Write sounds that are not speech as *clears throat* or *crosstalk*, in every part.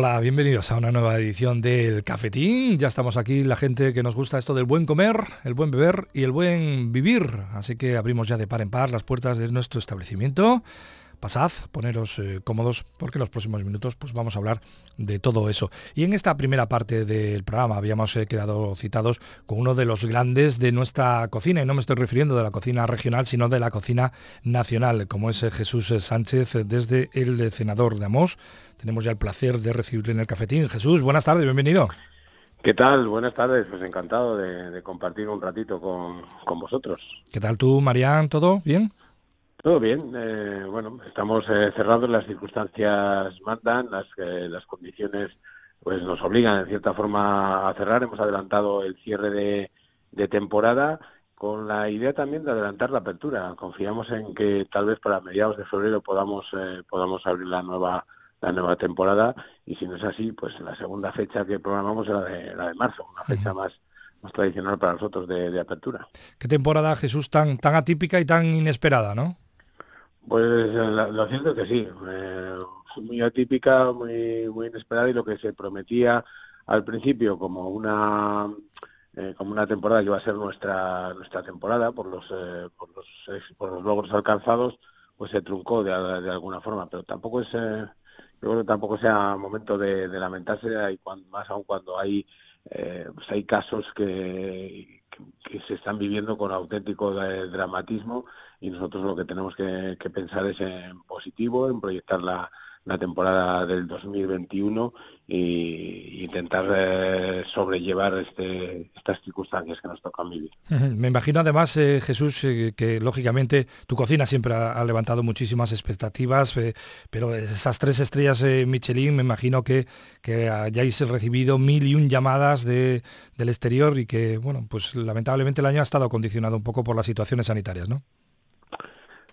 Hola, bienvenidos a una nueva edición del Cafetín. Ya estamos aquí, la gente que nos gusta esto del buen comer, el buen beber y el buen vivir. Así que abrimos ya de par en par las puertas de nuestro establecimiento pasad, poneros eh, cómodos, porque en los próximos minutos pues vamos a hablar de todo eso. Y en esta primera parte del programa habíamos eh, quedado citados con uno de los grandes de nuestra cocina, y no me estoy refiriendo de la cocina regional, sino de la cocina nacional, como es eh, Jesús Sánchez desde el Senador de Amos. Tenemos ya el placer de recibirle en el cafetín. Jesús, buenas tardes, bienvenido. ¿Qué tal? Buenas tardes, pues encantado de, compartir un ratito con, con vosotros. ¿Qué tal tú, Marián? ¿Todo bien? Todo bien, eh, bueno, estamos eh, cerrados, las circunstancias mandan, las, eh, las condiciones pues nos obligan en cierta forma a cerrar, hemos adelantado el cierre de, de temporada con la idea también de adelantar la apertura. Confiamos en que tal vez para mediados de febrero podamos eh, podamos abrir la nueva la nueva temporada y si no es así, pues la segunda fecha que programamos es la de, la de marzo, una fecha más más tradicional para nosotros de, de, apertura. Qué temporada, Jesús, tan, tan atípica y tan inesperada, ¿no? Pues lo cierto es que sí, eh, muy atípica, muy, muy inesperada y lo que se prometía al principio como una eh, como una temporada que iba a ser nuestra nuestra temporada por los eh, por los por los logros alcanzados pues se truncó de, alguna forma pero tampoco es yo creo que tampoco sea momento de, lamentarse y más aún cuando hay pues hay casos que, que, se están viviendo con auténtico dramatismo y nosotros lo que tenemos que, pensar es en positivo, en proyectar la, temporada del 2021 e intentar eh, sobrellevar este, estas circunstancias que nos tocan vivir. *laughs* Me imagino además, eh, Jesús, eh, que lógicamente tu cocina siempre ha, levantado muchísimas expectativas, pero esas tres estrellas Michelin, me imagino que, que hayáis recibido mil y un llamadas de, del exterior y que, bueno, pues lamentablemente el año ha estado condicionado un poco por las situaciones sanitarias, ¿no?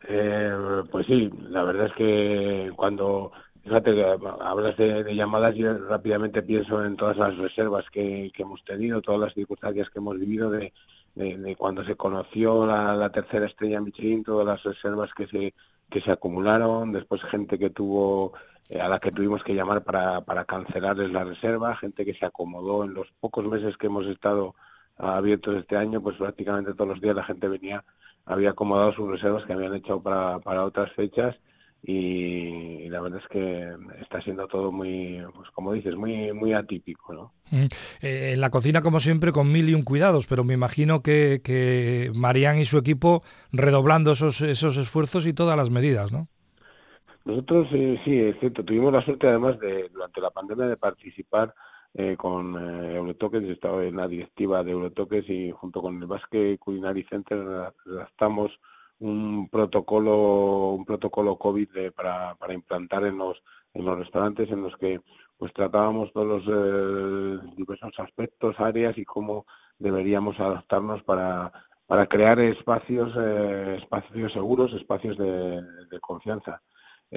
Eh, pues sí, la verdad es que cuando, fíjate, hablas de, llamadas, yo rápidamente pienso en todas las reservas que, hemos tenido, todas las circunstancias que hemos vivido de, cuando se conoció la, tercera estrella Michelin, todas las reservas que se, que se acumularon, después gente que tuvo eh, a la que tuvimos que llamar para, para cancelarles la reserva, gente que se acomodó en los pocos meses que hemos estado abiertos este año, pues prácticamente todos los días la gente venía había acomodado sus reservas que habían hecho para, para otras fechas y, la verdad es que está siendo todo muy, pues como dices, muy, muy atípico. ¿no? Eh, en la cocina, como siempre, con mil y un cuidados, pero me imagino que, que Marían y su equipo redoblando esos, esos esfuerzos y todas las medidas, ¿no? Nosotros, eh, sí, es cierto, tuvimos la suerte además de, durante la pandemia, de participar eh, con eh, Eurotoques, estaba en la directiva de Eurotoques y junto con el Basque Culinary Center redactamos un protocolo un protocolo COVID para, para implantar en los en los restaurantes en los que pues tratábamos todos los eh, diversos aspectos, áreas y cómo deberíamos adaptarnos para, para crear espacios eh, espacios seguros, espacios de confianza.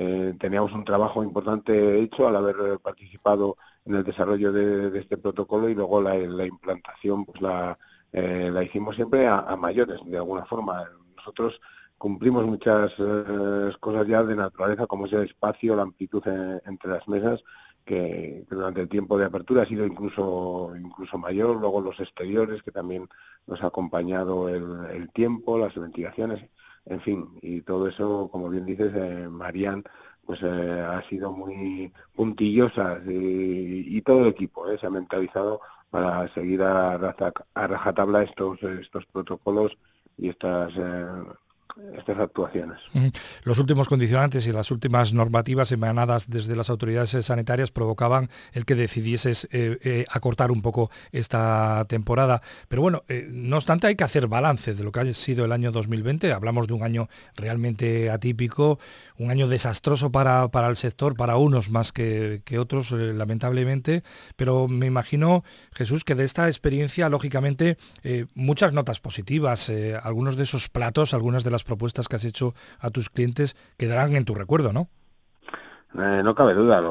Eh, teníamos un trabajo importante hecho al haber participado en el desarrollo de, este protocolo y luego la, implantación pues la, eh, la hicimos siempre a, mayores, de alguna forma. Nosotros cumplimos muchas eh, cosas ya de naturaleza, como ese espacio, la amplitud entre las mesas, que, durante el tiempo de apertura ha sido incluso incluso mayor, luego los exteriores, que también nos ha acompañado el, el tiempo, las ventilaciones en fin, y todo eso, como bien dices, eh, pues eh, ha sido muy puntillosa y, todo el equipo eh, se ha mentalizado para seguir a, a rajatabla estos, estos protocolos y estas estas actuaciones. Los últimos condicionantes y las últimas normativas emanadas desde las autoridades sanitarias provocaban el que decidieses eh, eh, acortar un poco esta temporada. Pero bueno, eh, no obstante hay que hacer balance de lo que ha sido el año 2020. Hablamos de un año realmente atípico, un año desastroso para, para el sector, para unos más que, que otros, lamentablemente. Pero me imagino, Jesús, que de esta experiencia, lógicamente, muchas notas positivas, algunos de esos platos, algunas de las propuestas que has hecho a tus clientes quedarán en tu recuerdo, ¿no? Eh, no cabe duda,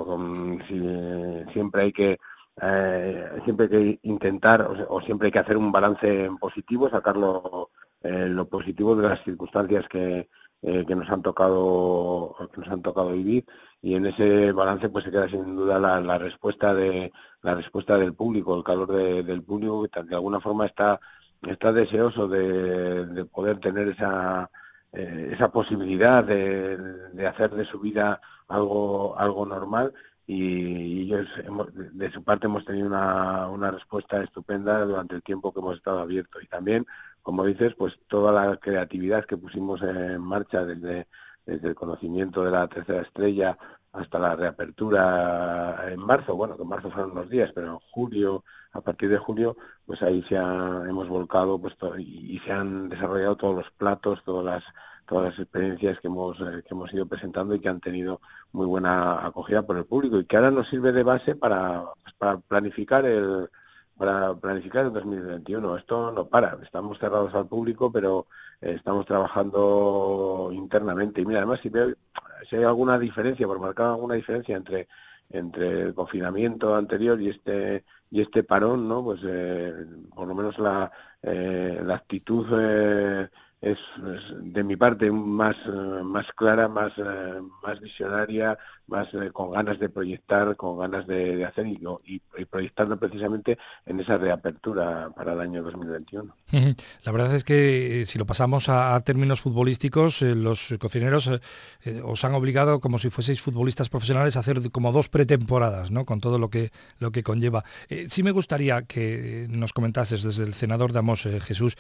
siempre hay que eh, siempre hay que intentar o, siempre hay que hacer un balance en positivo, sacar lo, eh, lo positivo de las circunstancias que, que nos han tocado que nos han tocado vivir y en ese balance pues se queda sin duda la, respuesta de la respuesta del público el calor del público que de alguna forma está está deseoso de, poder tener esa eh, esa posibilidad de, hacer de su vida algo algo normal. Y, ellos de su parte hemos tenido una, una respuesta estupenda durante el tiempo que hemos estado abiertos. Y también como dices pues toda la creatividad que pusimos en marcha desde desde el conocimiento de la tercera estrella hasta la reapertura en marzo, bueno, que en marzo fueron unos días, pero en julio, a partir de julio, pues ahí se hemos volcado pues, y, se han desarrollado todos los platos, todas las todas las experiencias que hemos eh, que hemos ido presentando y que han tenido muy buena acogida por el público y que ahora nos sirve de base para, pues, para planificar el para planificar el 2021. Esto no para, estamos cerrados al público, pero eh, estamos trabajando internamente. Y mira, además, si, si hay alguna diferencia, por marcar alguna diferencia entre entre el confinamiento anterior y este y este parón, ¿no? Pues eh, por lo menos la, eh, la actitud es, de mi parte más, eh, más clara, más, eh, más visionaria, más eh, con ganas de proyectar, con ganas de, hacer y, y, proyectando precisamente en esa reapertura para el año 2021. *laughs* La verdad es que si lo pasamos a, términos futbolísticos, los cocineros os han obligado como si fueseis futbolistas profesionales a hacer como dos pretemporadas, ¿no? Con todo lo que, lo que conlleva. sí me gustaría que nos comentases desde el senador de Amos, Jesús,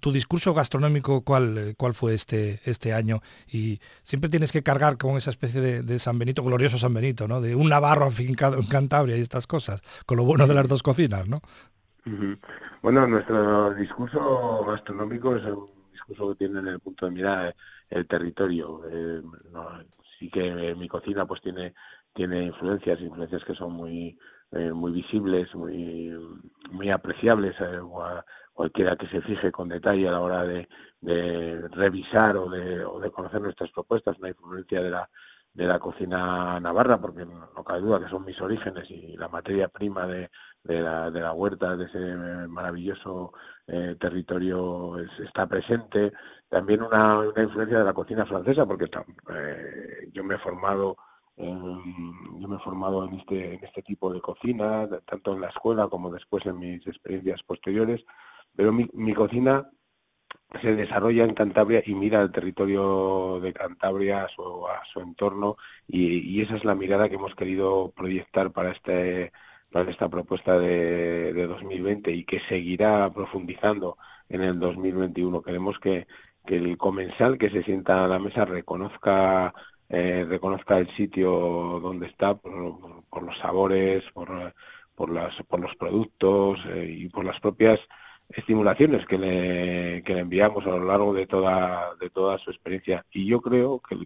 tu discurso gastronómico cuál, eh, cuál fue este, este año y siempre tienes que cargar con esa especie de, San Benito, glorioso San Benito, ¿no? De un navarro afincado en Cantabria y estas cosas, con lo bueno de las dos cocinas, ¿no? Bueno, nuestro discurso gastronómico es un discurso que tiene en el punto de mira el territorio. Eh, sí que mi cocina pues tiene tiene influencias, influencias que son muy eh, muy visibles, muy muy apreciables cualquiera que se fije con detalle a la hora de, revisar o de, o de, conocer nuestras propuestas, una influencia de la, de la cocina navarra, porque no, cabe duda que son mis orígenes y la materia prima de, de, la, de la, huerta, de ese maravilloso eh, territorio está presente. También una, una, influencia de la cocina francesa, porque eh, yo me he formado yo me he formado en este, en este tipo de cocina, tanto en la escuela como después en mis experiencias posteriores, pero mi, mi cocina se desarrolla en Cantabria y mira el territorio de Cantabria a su, a su entorno y, esa es la mirada que hemos querido proyectar para este para esta propuesta de, de 2020 y que seguirá profundizando en el 2021. Queremos que, que el comensal que se sienta a la mesa reconozca eh, reconozca el sitio donde está por, por los sabores, por, por, las, por los productos eh, y por las propias estimulaciones que le, que le enviamos a lo largo de toda, de toda su experiencia. Y yo creo que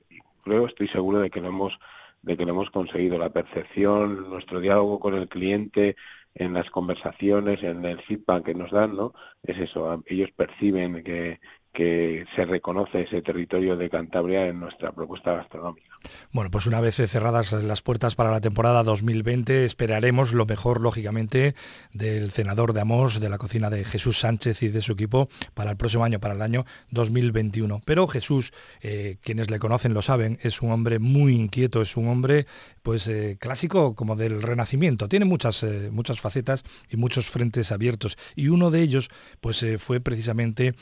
creo, estoy seguro de que lo hemos, de que lo hemos conseguido. La percepción, nuestro diálogo con el cliente, en las conversaciones, en el feedback que nos dan, ¿no? Es eso, ellos perciben que, que se reconoce ese territorio de Cantabria en nuestra propuesta gastronómica. Bueno, pues una vez cerradas las puertas para la temporada 2020, esperaremos lo mejor, lógicamente, del senador de Amos, de la cocina de Jesús Sánchez y de su equipo para el próximo año, para el año 2021. Pero Jesús, eh, quienes le conocen lo saben, es un hombre muy inquieto, es un hombre pues eh, clásico como del Renacimiento. Tiene muchas, eh, muchas facetas y muchos frentes abiertos. Y uno de ellos pues fue precisamente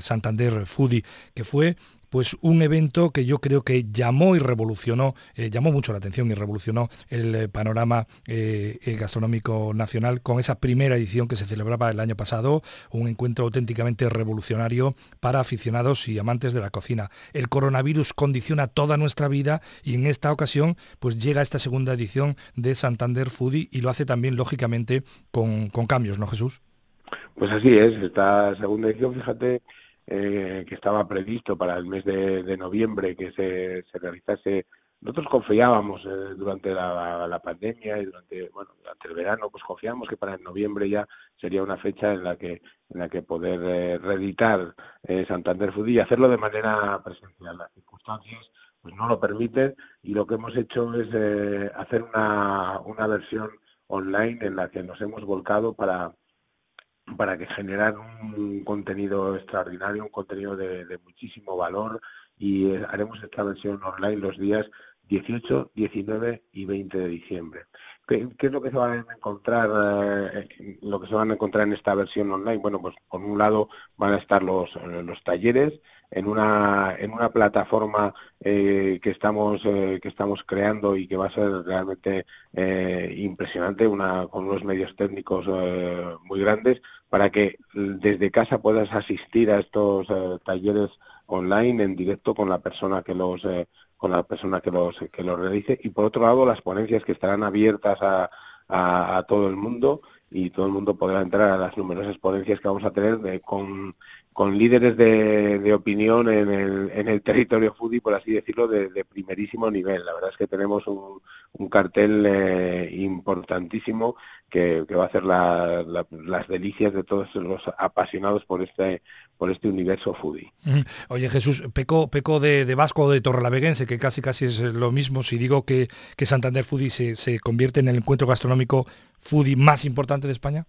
Santander Foodie, que fue pues un evento que yo creo que llamó y revolucionó, eh, llamó mucho la atención y revolucionó el eh, panorama eh, gastronómico nacional con esa primera edición que se celebraba el año pasado, un encuentro auténticamente revolucionario para aficionados y amantes de la cocina. El coronavirus condiciona toda nuestra vida y en esta ocasión pues llega esta segunda edición de Santander Foodie y lo hace también lógicamente con, con cambios, ¿no Jesús? Pues así es, esta segunda edición, fíjate, eh, que estaba previsto para el mes de, noviembre que se, se, realizase. Nosotros confiábamos eh, durante la, pandemia y durante bueno durante el verano, pues confiábamos que para el noviembre ya sería una fecha en la que en la que poder eh, reeditar Santander Food y hacerlo de manera presencial. Las circunstancias pues no lo permiten y lo que hemos hecho es hacer una, una versión online en la que nos hemos volcado para para que generar un contenido extraordinario, un contenido de, muchísimo valor y eh, haremos esta versión online los días 18, 19 y 20 de diciembre. ¿Qué, es lo que se van a encontrar eh, lo que se van a encontrar en esta versión online? Bueno, pues por un lado van a estar los, los talleres en una en una plataforma eh, que estamos que estamos creando y que va a ser realmente impresionante, una con unos medios técnicos muy grandes para que desde casa puedas asistir a estos talleres online en directo con la persona que los con la persona que los, que los realice. Y por otro lado las ponencias que estarán abiertas a, a, todo el mundo y todo el mundo podrá entrar a las numerosas ponencias que vamos a tener con, con líderes de, de, opinión en el, en el territorio foodie, por así decirlo, de, primerísimo nivel. La verdad es que tenemos un, un cartel eh, importantísimo que, va a hacer la, las delicias de todos los apasionados por este por este universo foodie. Oye Jesús, peco, peco de, de Vasco o de Torrelaveguense, que casi casi es lo mismo, si digo que, que Santander Foodie se, se convierte en el encuentro gastronómico foodie más importante de España.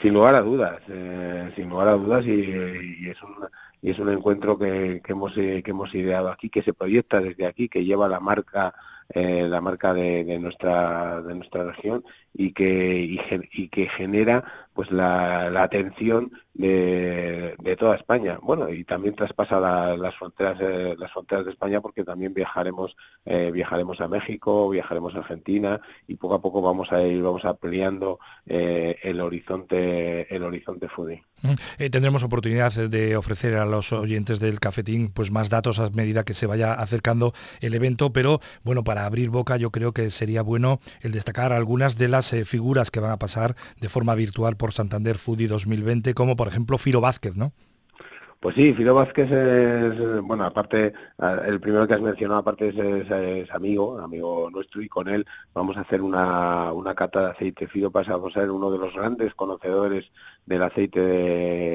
Sin lugar a dudas, eh, sin lugar a dudas y, es un y es un encuentro que, que hemos que hemos ideado aquí, que se proyecta desde aquí, que lleva la marca eh, la marca de, de, nuestra de nuestra región y que y, que genera pues la, atención de, toda España. Bueno y también traspasa las fronteras las fronteras de España porque también viajaremos eh, viajaremos a México viajaremos a Argentina y poco a poco vamos a ir vamos ampliando eh, el horizonte el horizonte foodie. Eh, tendremos oportunidad de ofrecer a los oyentes del cafetín pues más datos a medida que se vaya acercando el evento pero bueno para abrir boca yo creo que sería bueno el destacar algunas de las figuras que van a pasar de forma virtual por Santander Foodie 2020, como por ejemplo Firo Vázquez, ¿no? Pues sí, Firo Vázquez es, bueno, aparte, el primero que has mencionado, aparte es, amigo, amigo nuestro, y con él vamos a hacer una, una cata de aceite. Firo pasa a ser uno de los grandes conocedores del aceite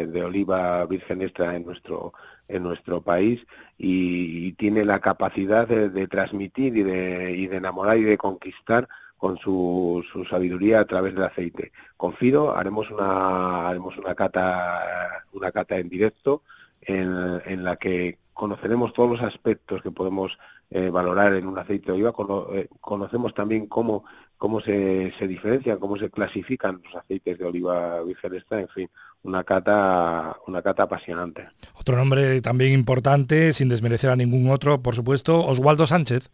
de, oliva virgen extra en nuestro, en nuestro país y, tiene la capacidad de, transmitir y de, y de enamorar y de conquistar con su, su, sabiduría a través del aceite. Con Fido haremos una haremos una cata una cata en directo en, en la que conoceremos todos los aspectos que podemos eh, valorar en un aceite de oliva, eh, conocemos también cómo, cómo se, se, diferencian, cómo se clasifican los aceites de oliva virgen extra, en fin, una cata, una cata apasionante. Otro nombre también importante, sin desmerecer a ningún otro, por supuesto, Oswaldo Sánchez.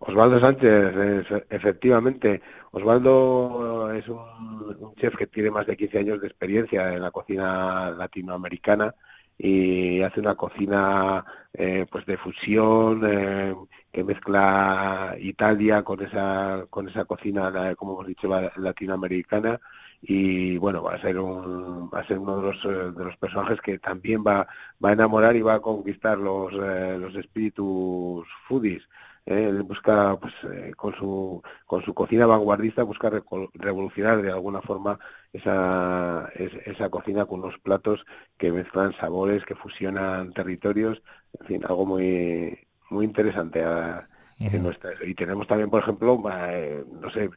Osvaldo Sánchez, efectivamente. Osvaldo es un, chef que tiene más de 15 años de experiencia en la cocina latinoamericana y hace una cocina eh, pues de fusión eh, que mezcla Italia con esa con esa cocina como hemos dicho latinoamericana y bueno va a ser un va a ser uno de los, eh, de los personajes que también va va a enamorar y va a conquistar los los espíritus foodies él busca, pues, eh, con, su, con su cocina vanguardista, busca revolucionar de alguna forma esa, esa cocina con unos platos que mezclan sabores, que fusionan territorios, en fin, algo muy, muy interesante a, en nuestra, y tenemos también, por ejemplo, eh, no sé,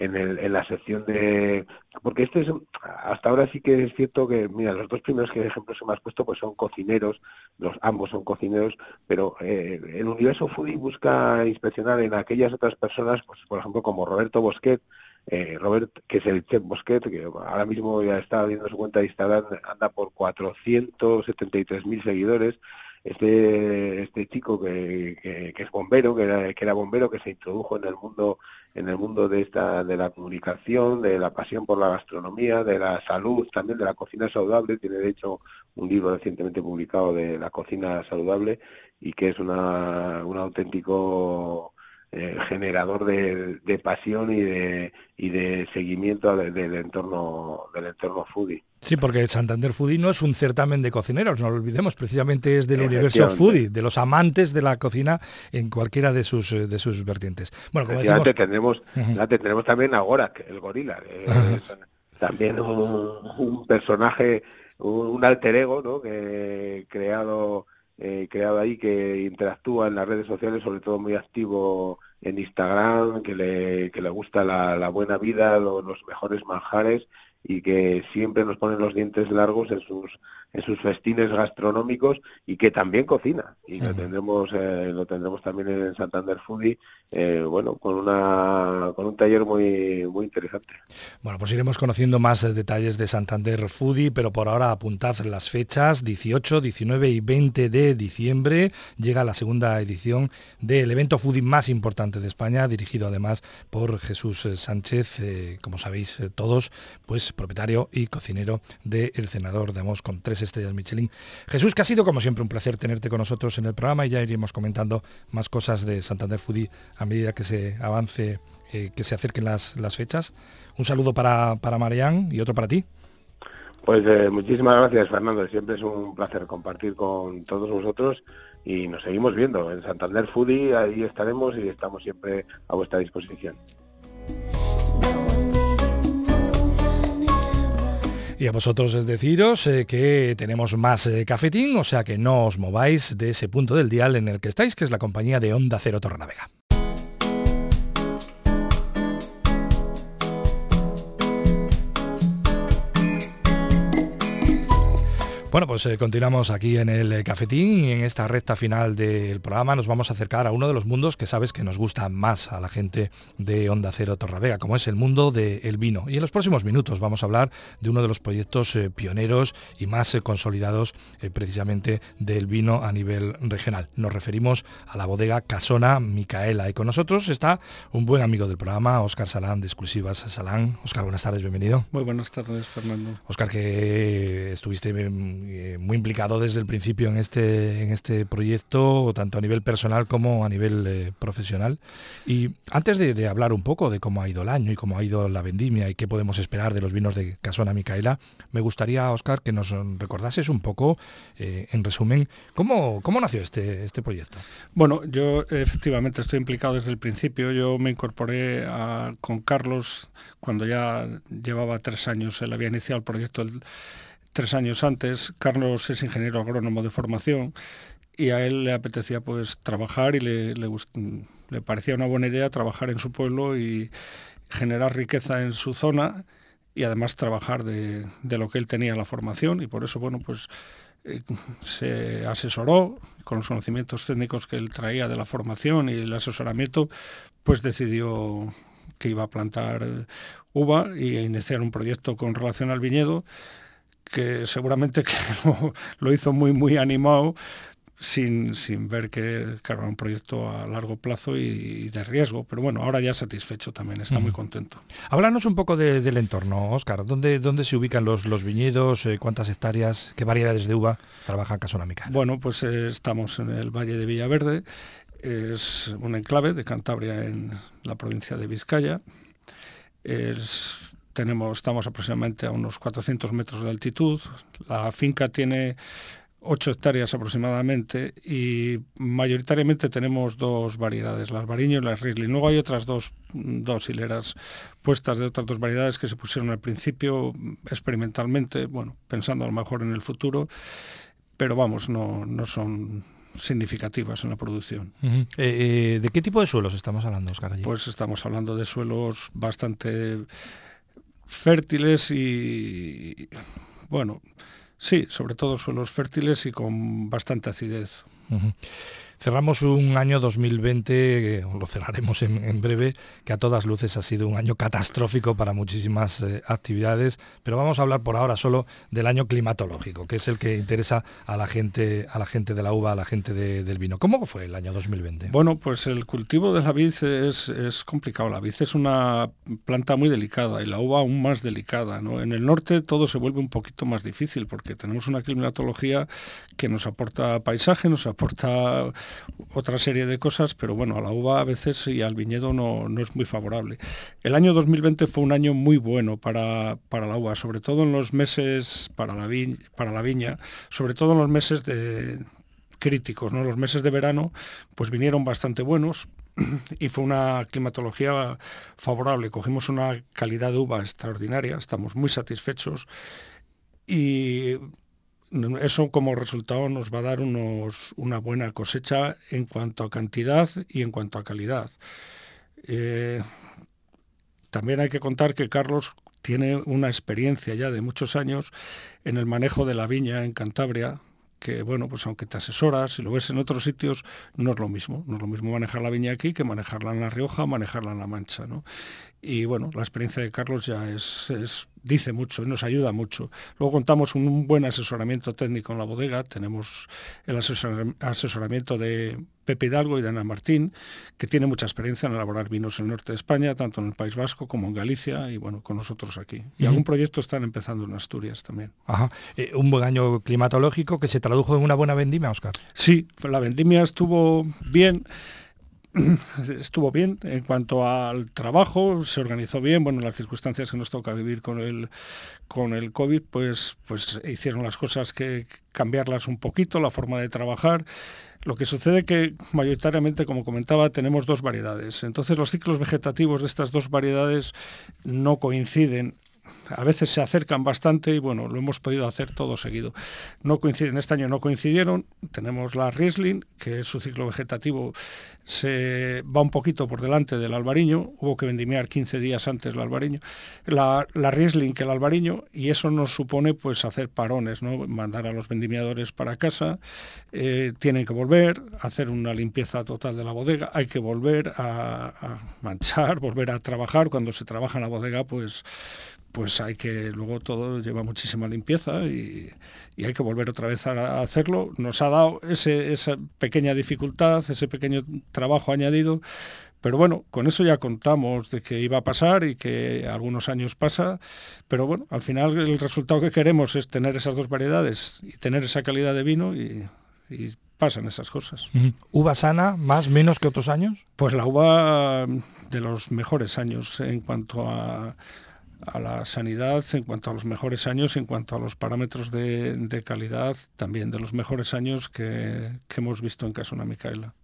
en, el, en la sección de... Porque este es, hasta ahora sí que es cierto que, mira, los dos primeros que ejemplos que me has puesto pues son cocineros, los ambos son cocineros, pero eh, el universo foodie busca inspeccionar en aquellas otras personas, pues por ejemplo como Roberto Bosquet, eh, Robert, que es el chef Bosquet, que ahora mismo ya está viendo su cuenta de Instagram, anda por 473 mil seguidores, este este chico que, que, es bombero que era, que era bombero que se introdujo en el mundo en el mundo de esta de la comunicación de la pasión por la gastronomía de la salud también de la cocina saludable tiene de hecho un libro recientemente publicado de la cocina saludable y que es una un auténtico eh, generador de, de, pasión y de, y de seguimiento del entorno del entorno foodie. Sí, porque Santander Foodie no es un certamen de cocineros, no lo olvidemos, precisamente es del universo foodie, de los amantes de la cocina en cualquiera de sus de sus vertientes. Bueno, como decimos... tendremos, tendremos también a Gorak, el gorila, también un, un, personaje, un, alter ego, ¿no? que creado eh, creado ahí que interactúa en las redes sociales, sobre todo muy activo en Instagram, que le, que le gusta la, buena vida, los mejores manjares y que siempre nos ponen los dientes largos en sus en sus festines gastronómicos y que también cocina. Y lo tendremos eh, lo tendremos también en Santander Foodie eh, bueno con una con un taller muy muy interesante. Bueno pues iremos conociendo más detalles de Santander Foodie pero por ahora apuntad las fechas 18 19 y 20 de diciembre. Llega la segunda edición del evento foodie más importante de España dirigido además por Jesús Sánchez eh, como sabéis todos pues propietario y cocinero de El Cenador. De Amos con tres estrellas Michelin. Jesús, que ha sido como siempre un placer tenerte con nosotros en el programa y ya iremos comentando más cosas de Santander Foodie a medida que se avance, eh, que se acerquen las, las fechas. Un saludo para, para Marián y otro para ti. Pues eh, muchísimas gracias Fernando, siempre es un placer compartir con todos vosotros y nos seguimos viendo en Santander Foodie, ahí estaremos y estamos siempre a vuestra disposición. Y a vosotros deciros eh, que tenemos más eh, cafetín, o sea que no os mováis de ese punto del dial en el que estáis, que es la compañía de Onda Cero Torrenavega. Bueno, pues eh, continuamos aquí en el eh, cafetín y en esta recta final del programa nos vamos a acercar a uno de los mundos que sabes que nos gusta más a la gente de Onda Cero Torravega, como es el mundo del vino. Y en los próximos minutos vamos a hablar de uno de los proyectos eh, pioneros y más consolidados precisamente del vino a nivel regional. Nos referimos a la bodega Casona Micaela y con nosotros está un buen amigo del programa, Óscar Salán de Exclusivas Salán. Óscar, buenas tardes, bienvenido. Muy buenas tardes, Fernando. Óscar, que estuviste eh, muy implicado desde el principio en este, en este proyecto, tanto a nivel personal como a nivel eh, profesional. Y antes de, hablar un poco de cómo ha ido el año y cómo ha ido la vendimia y qué podemos esperar de los vinos de Casona Micaela, me gustaría, Oscar, que nos recordases un poco, eh, en resumen, cómo, cómo nació este, este proyecto. Bueno, yo efectivamente estoy implicado desde el principio. Yo me incorporé con Carlos cuando ya llevaba tres años, él había iniciado el proyecto tres años antes. Carlos es ingeniero agrónomo de formación y a él le apetecía pues trabajar y le, le, parecía una buena idea trabajar en su pueblo y generar riqueza en su zona y además trabajar de, lo que él tenía la formación y por eso bueno pues eh, se asesoró con los conocimientos técnicos que él traía de la formación y el asesoramiento pues decidió que iba a plantar uva y iniciar un proyecto con relación al viñedo que seguramente que *laughs* lo, hizo muy, muy animado, sin, sin, ver que era un proyecto a largo plazo y, de riesgo. Pero bueno, ahora ya satisfecho también, está muy contento. Háblanos un poco del entorno, Óscar. ¿Dónde, ¿Dónde se ubican los, los viñedos? Eh, ¿Cuántas hectáreas? ¿Qué variedades de uva trabaja Casonamica? Bueno, pues eh, estamos en el Valle de Villaverde. Es un enclave de Cantabria en la provincia de Vizcaya. Es tenemos, estamos aproximadamente a unos 400 metros de altitud. La finca tiene 8 hectáreas aproximadamente y mayoritariamente tenemos dos variedades, las Bariño y las Riesling. Luego hay otras dos, dos hileras puestas de otras dos variedades que se pusieron al principio experimentalmente, bueno, pensando a lo mejor en el futuro, pero vamos, no, no son significativas en la producción. Eh, eh, ¿De qué tipo de suelos estamos hablando, Oscar? Pues estamos hablando de suelos bastante fértiles y, bueno, sí, sobre todo suelos fértiles y con bastante acidez. Cerramos un año 2020, lo cerraremos en, breve, que a todas luces ha sido un año catastrófico para muchísimas eh, actividades, pero vamos a hablar por ahora solo del año climatológico, que es el que interesa a la gente, a la gente de la uva, a la gente del vino. ¿Cómo fue el año 2020? Bueno, pues el cultivo de la vid es, es complicado. La vid es una planta muy delicada y la uva aún más delicada. En el norte todo se vuelve un poquito más difícil porque tenemos una climatología que nos aporta paisaje, nos aporta otra serie de cosas, pero bueno, a la uva a veces y al viñedo no, es muy favorable. El año 2020 fue un año muy bueno para, la uva, sobre todo en los meses para la, para la viña, sobre todo en los meses de, críticos, ¿no? Los meses de verano pues vinieron bastante buenos y fue una climatología favorable. Cogimos una calidad de uva extraordinaria, estamos muy satisfechos y eso como resultado nos va a dar unos, una buena cosecha en cuanto a cantidad y en cuanto a calidad. Eh, también hay que contar que Carlos tiene una experiencia ya de muchos años en el manejo de la viña en Cantabria, que bueno, pues aunque te asesoras, si lo ves en otros sitios, no es lo mismo. No es lo mismo manejar la viña aquí que manejarla en La Rioja, manejarla en La Mancha. ¿no? Y bueno, la experiencia de Carlos ya es dice mucho y nos ayuda mucho. Luego contamos con un buen asesoramiento técnico en la bodega, tenemos el asesoramiento de Pepe Hidalgo y de Ana Martín, que tiene mucha experiencia en elaborar vinos en el norte de España, tanto en el País Vasco como en Galicia y bueno, con nosotros aquí. Y algún proyecto están empezando en Asturias también. Ajá. Eh, un buen año climatológico que se tradujo en una buena vendimia, Oscar. Sí, la vendimia estuvo bien. *clears throat* estuvo bien en cuanto al trabajo, se organizó bien, bueno, las circunstancias que nos toca vivir con el, con el COVID, pues, pues hicieron las cosas que cambiarlas un poquito, la forma de trabajar. Lo que sucede que mayoritariamente, como comentaba, tenemos dos variedades. Entonces los ciclos vegetativos de estas dos variedades no coinciden a veces se acercan bastante y bueno, lo hemos podido hacer todo seguido. No coinciden, este año no coincidieron, tenemos la Riesling, que su ciclo vegetativo. Se va un poquito por delante del albariño, hubo que vendimiar 15 días antes el albariño, la, la Riesling que el albariño, y eso nos supone pues hacer parones, ¿no? mandar a los vendimiadores para casa, eh, tienen que volver, hacer una limpieza total de la bodega, hay que volver a, a manchar, *laughs* volver a trabajar, cuando se trabaja en la bodega pues pues hay que, luego todo lleva muchísima limpieza y, hay que volver otra vez a, hacerlo. Nos ha dado esa pequeña dificultad, ese pequeño trabajo añadido, pero bueno, con eso ya contamos de que iba a pasar y que algunos años pasa, pero bueno, al final el resultado que queremos es tener esas dos variedades y tener esa calidad de vino y, pasan esas cosas. ¿Uva sana, más, menos que otros años? Pues la uva de los mejores años en cuanto a a la sanidad en cuanto a los mejores años, en cuanto a los parámetros de, calidad, también de los mejores años que, hemos visto en Casona Micaela.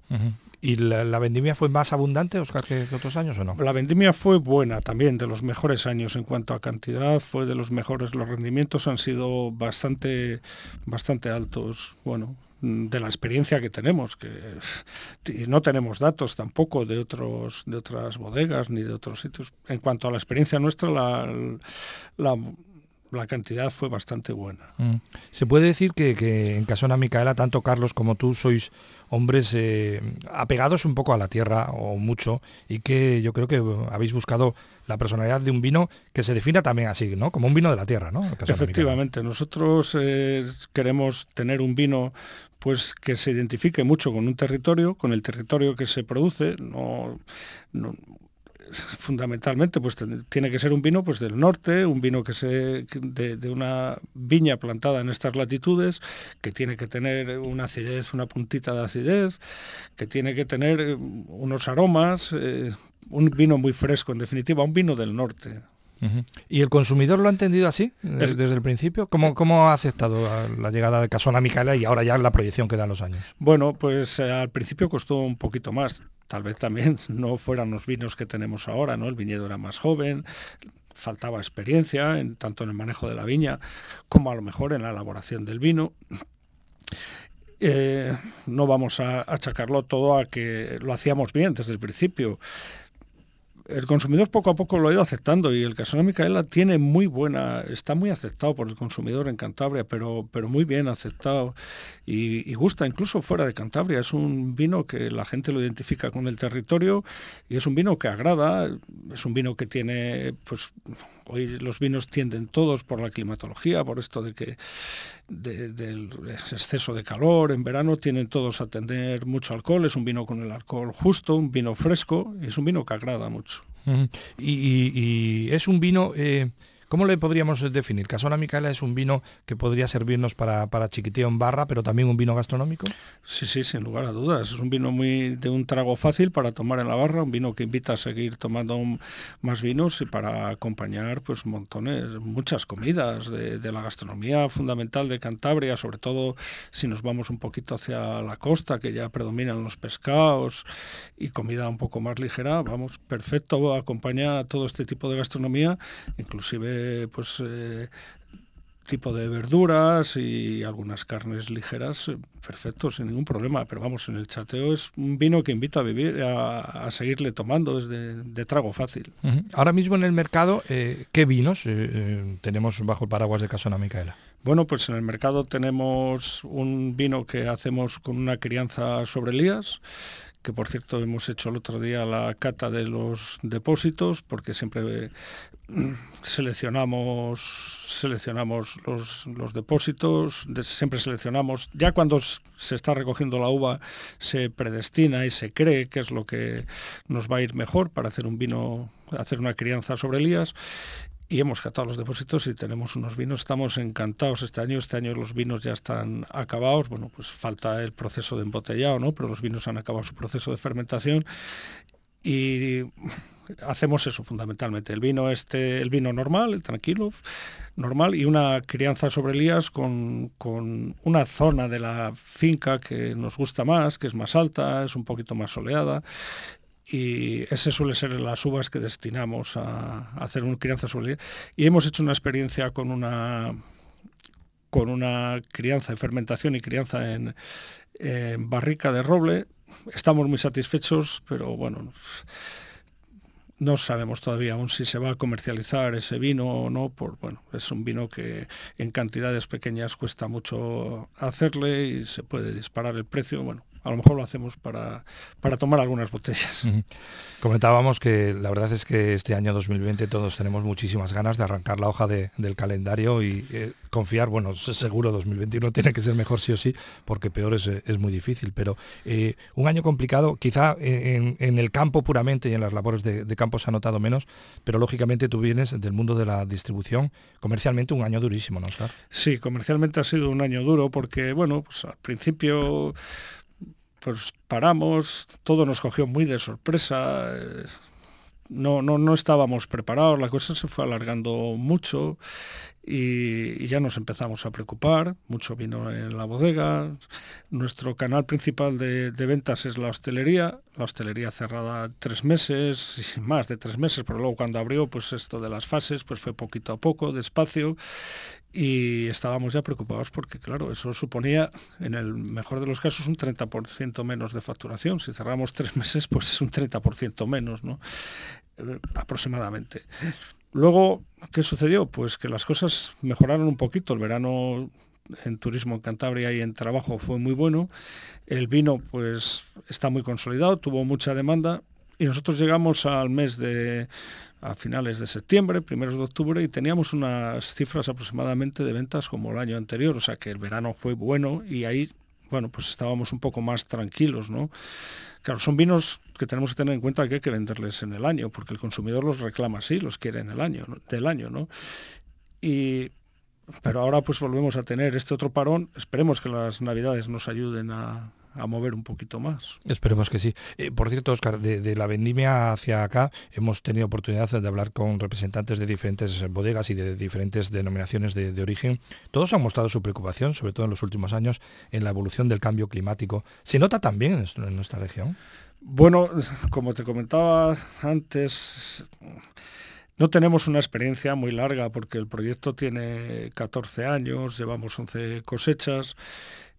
¿Y la, vendimia fue más abundante, Oscar, que, otros años o no? La vendimia fue buena también, de los mejores años en cuanto a cantidad, fue de los mejores, los rendimientos han sido bastante, bastante altos. Bueno, de la experiencia que tenemos, que no tenemos datos tampoco de otros de otras bodegas ni de otros sitios. En cuanto a la experiencia nuestra, la, la, cantidad fue bastante buena. Mm. Se puede decir que, que en Casona Micaela, tanto Carlos como tú sois hombres eh, apegados un poco a la tierra o mucho y que yo creo que habéis buscado la personalidad de un vino que se defina también así, ¿no? Como un vino de la tierra, ¿no? Efectivamente, nosotros eh, queremos tener un vino pues que se identifique mucho con un territorio, con el territorio que se produce, no, fundamentalmente pues tiene que ser un vino pues del norte, un vino que se de, una viña plantada en estas latitudes, que tiene que tener una acidez, una puntita de acidez, que tiene que tener eh, unos aromas, eh, un vino muy fresco, en definitiva, un vino del norte. ¿Y el consumidor lo ha entendido así desde el principio? ¿Cómo, ¿Cómo, ha aceptado la llegada de Casona Micaela y ahora ya la proyección que dan los años? Bueno, pues eh, al principio costó un poquito más. Tal vez también *laughs* no fueran los vinos que tenemos ahora, ¿no? El viñedo era más joven, faltaba experiencia en, tanto en el manejo de la viña como a lo mejor en la elaboración del vino. Eh, no vamos a achacarlo todo a que lo hacíamos bien desde el principio el consumidor poco a poco lo ha ido aceptando y el Casona Micaela tiene muy buena, está muy aceptado por el consumidor en Cantabria, pero, pero muy bien aceptado y, gusta incluso fuera de Cantabria. Es un vino que la gente lo identifica con el territorio y es un vino que agrada, es un vino que tiene, pues hoy los vinos tienden todos por la climatología, por esto de que del exceso de calor, en verano tienen todos a tener mucho alcohol, es un vino con el alcohol justo, un vino fresco, es un vino que agrada mucho. y, es un vino eh, ¿Cómo le podríamos definir? Casona Micaela es un vino que podría servirnos para, para chiquiteo en barra, pero también un vino gastronómico. Sí, sí, sin lugar a dudas. Es un vino muy de un trago fácil para tomar en la barra, un vino que invita a seguir tomando más vinos y para acompañar pues montones, muchas comidas de, la gastronomía fundamental de Cantabria, sobre todo si nos vamos un poquito hacia la costa, que ya predominan los pescados y comida un poco más ligera, vamos, perfecto, acompaña todo este tipo de gastronomía, inclusive pues eh, tipo de verduras y algunas carnes ligeras, eh, perfecto, sin ningún problema. Pero vamos, en el chateo es un vino que invita a vivir, a, seguirle tomando desde de trago fácil. Ahora mismo en el mercado, eh, ¿qué vinos eh, tenemos bajo el paraguas de Casona Micaela? Bueno, pues en el mercado tenemos un vino que hacemos con una crianza sobre Elías, que por cierto hemos hecho el otro día la cata de los depósitos, porque siempre *clears throat* seleccionamos seleccionamos los, los depósitos, siempre seleccionamos, ya cuando se está recogiendo la uva se predestina y se cree que es lo que nos va a ir mejor para hacer un vino, hacer una crianza sobre Elías y hemos catado los depósitos y tenemos unos vinos. Estamos encantados este año. Este año los vinos ya están acabados. Bueno, pues falta el proceso de embotellado, ¿no? Pero los vinos han acabado su proceso de fermentación y hacemos eso fundamentalmente. El vino este, el vino normal, tranquilo, normal, y una crianza sobre Elías con, con, una zona de la finca que nos gusta más, que es más alta, es un poquito más soleada. Y ese suele ser las uvas que destinamos a, hacer una crianza sobre. Y hemos hecho una experiencia con una con una crianza de fermentación y crianza en, en barrica de roble. Estamos muy satisfechos, pero bueno, no sabemos todavía aún si se va a comercializar ese vino o no, por bueno, es un vino que en cantidades pequeñas cuesta mucho hacerle y se puede disparar el precio. Bueno, a lo mejor lo hacemos para, para tomar algunas botellas. Comentábamos que la verdad es que este año 2020 todos tenemos muchísimas ganas de arrancar la hoja del calendario y eh, confiar, bueno, seguro 2021 tiene que ser mejor sí o sí, porque peor es, es muy difícil, pero eh, un año complicado, quizá en, el campo puramente y en las labores de, campo se ha notado menos, pero lógicamente tú vienes del mundo de la distribución, comercialmente un año durísimo, ¿no, Oscar? Sí, comercialmente ha sido un año duro porque, bueno, pues al principio pues paramos, todo nos cogió muy de sorpresa, eh, no, no, no estábamos preparados, la cosa se fue alargando mucho y, ya nos empezamos a preocupar, mucho vino en la bodega, nuestro canal principal de, ventas es la hostelería, la hostelería cerrada tres meses, más de tres meses, pero luego cuando abrió, pues esto de las fases, pues fue poquito a poco, despacio, y estábamos ya preocupados porque, claro, eso suponía, en el mejor de los casos, un 30% menos de facturación. Si cerramos tres *laughs* meses, pues es un 30% menos, ¿no? Eh, aproximadamente. Luego, ¿qué sucedió? Pues que las cosas mejoraron un poquito. El verano en turismo en Cantabria y en trabajo fue muy bueno. El vino pues está muy consolidado, tuvo mucha demanda y nosotros llegamos al mes de a finales de septiembre, primeros de octubre y teníamos unas cifras aproximadamente de ventas como el año anterior, o sea que el verano fue bueno y ahí bueno, pues estábamos un poco más tranquilos, ¿no? Claro, son vinos que tenemos que tener en cuenta que hay que venderles en el año, porque el consumidor los reclama así, los quiere en el año, del año, ¿no? Y, pero ahora pues volvemos a tener este otro parón. Esperemos que las navidades nos ayuden a, a mover un poquito más. Esperemos que sí. Eh, por cierto, Oscar, de, la vendimia hacia acá hemos tenido oportunidad de hablar con representantes de diferentes bodegas y de diferentes denominaciones de, origen. Todos han mostrado su preocupación, sobre todo en los últimos años, en la evolución del cambio climático. ¿Se nota también en, nuestra región? Bueno, como te comentaba antes, no tenemos una experiencia muy larga porque el proyecto tiene 14 años, llevamos 11 cosechas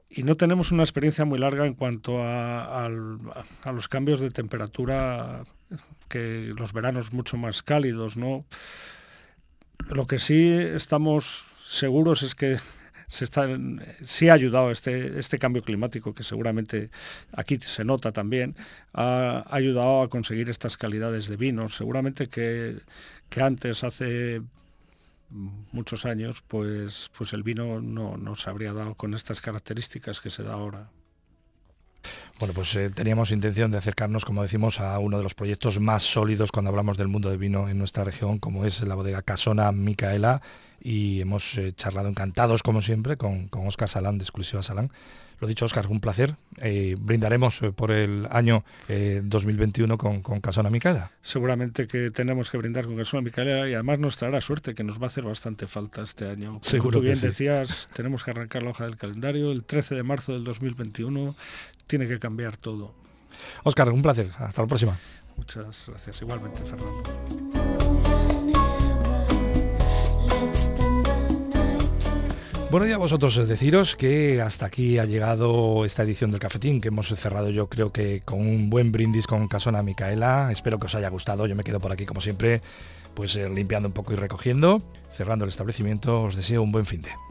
y no tenemos una experiencia muy larga en cuanto a, los cambios de temperatura, que los veranos mucho más cálidos, ¿no? Lo que sí estamos seguros es que se está, sí ha ayudado este, este cambio climático, que seguramente aquí se nota también, ha ayudado a conseguir estas calidades de vinos. Seguramente que, que antes, hace muchos años, pues, pues el vino no, no se habría dado con estas características que se da ahora. Bueno, pues eh, teníamos intención de acercarnos, como decimos, a uno de los proyectos más sólidos cuando hablamos del mundo del vino en nuestra región, como es la bodega Casona Micaela, y hemos eh, charlado encantados, como siempre, con, con Oscar Salán, de Exclusiva Salán, lo dicho, Oscar, un placer. Eh, brindaremos eh, por el año 2021 eh, con, con Casona Micaela. Seguramente que tenemos que brindar con Casona Micaela y además nos traerá suerte, que nos va a hacer bastante falta este año. Seguro tú bien decías, *laughs* tenemos que arrancar la hoja del calendario. El 13 de marzo del 2021 tiene que cambiar todo. Oscar, un placer. Hasta la próxima. Muchas gracias. Igualmente, Fernando. Bueno, y a vosotros deciros que hasta aquí ha llegado esta edición del Cafetín, que hemos cerrado yo creo que con un buen brindis con Casona Micaela. Espero que os haya gustado. Yo me quedo por aquí como siempre, pues eh, limpiando un poco y recogiendo. Cerrando el establecimiento, os deseo un buen fin de.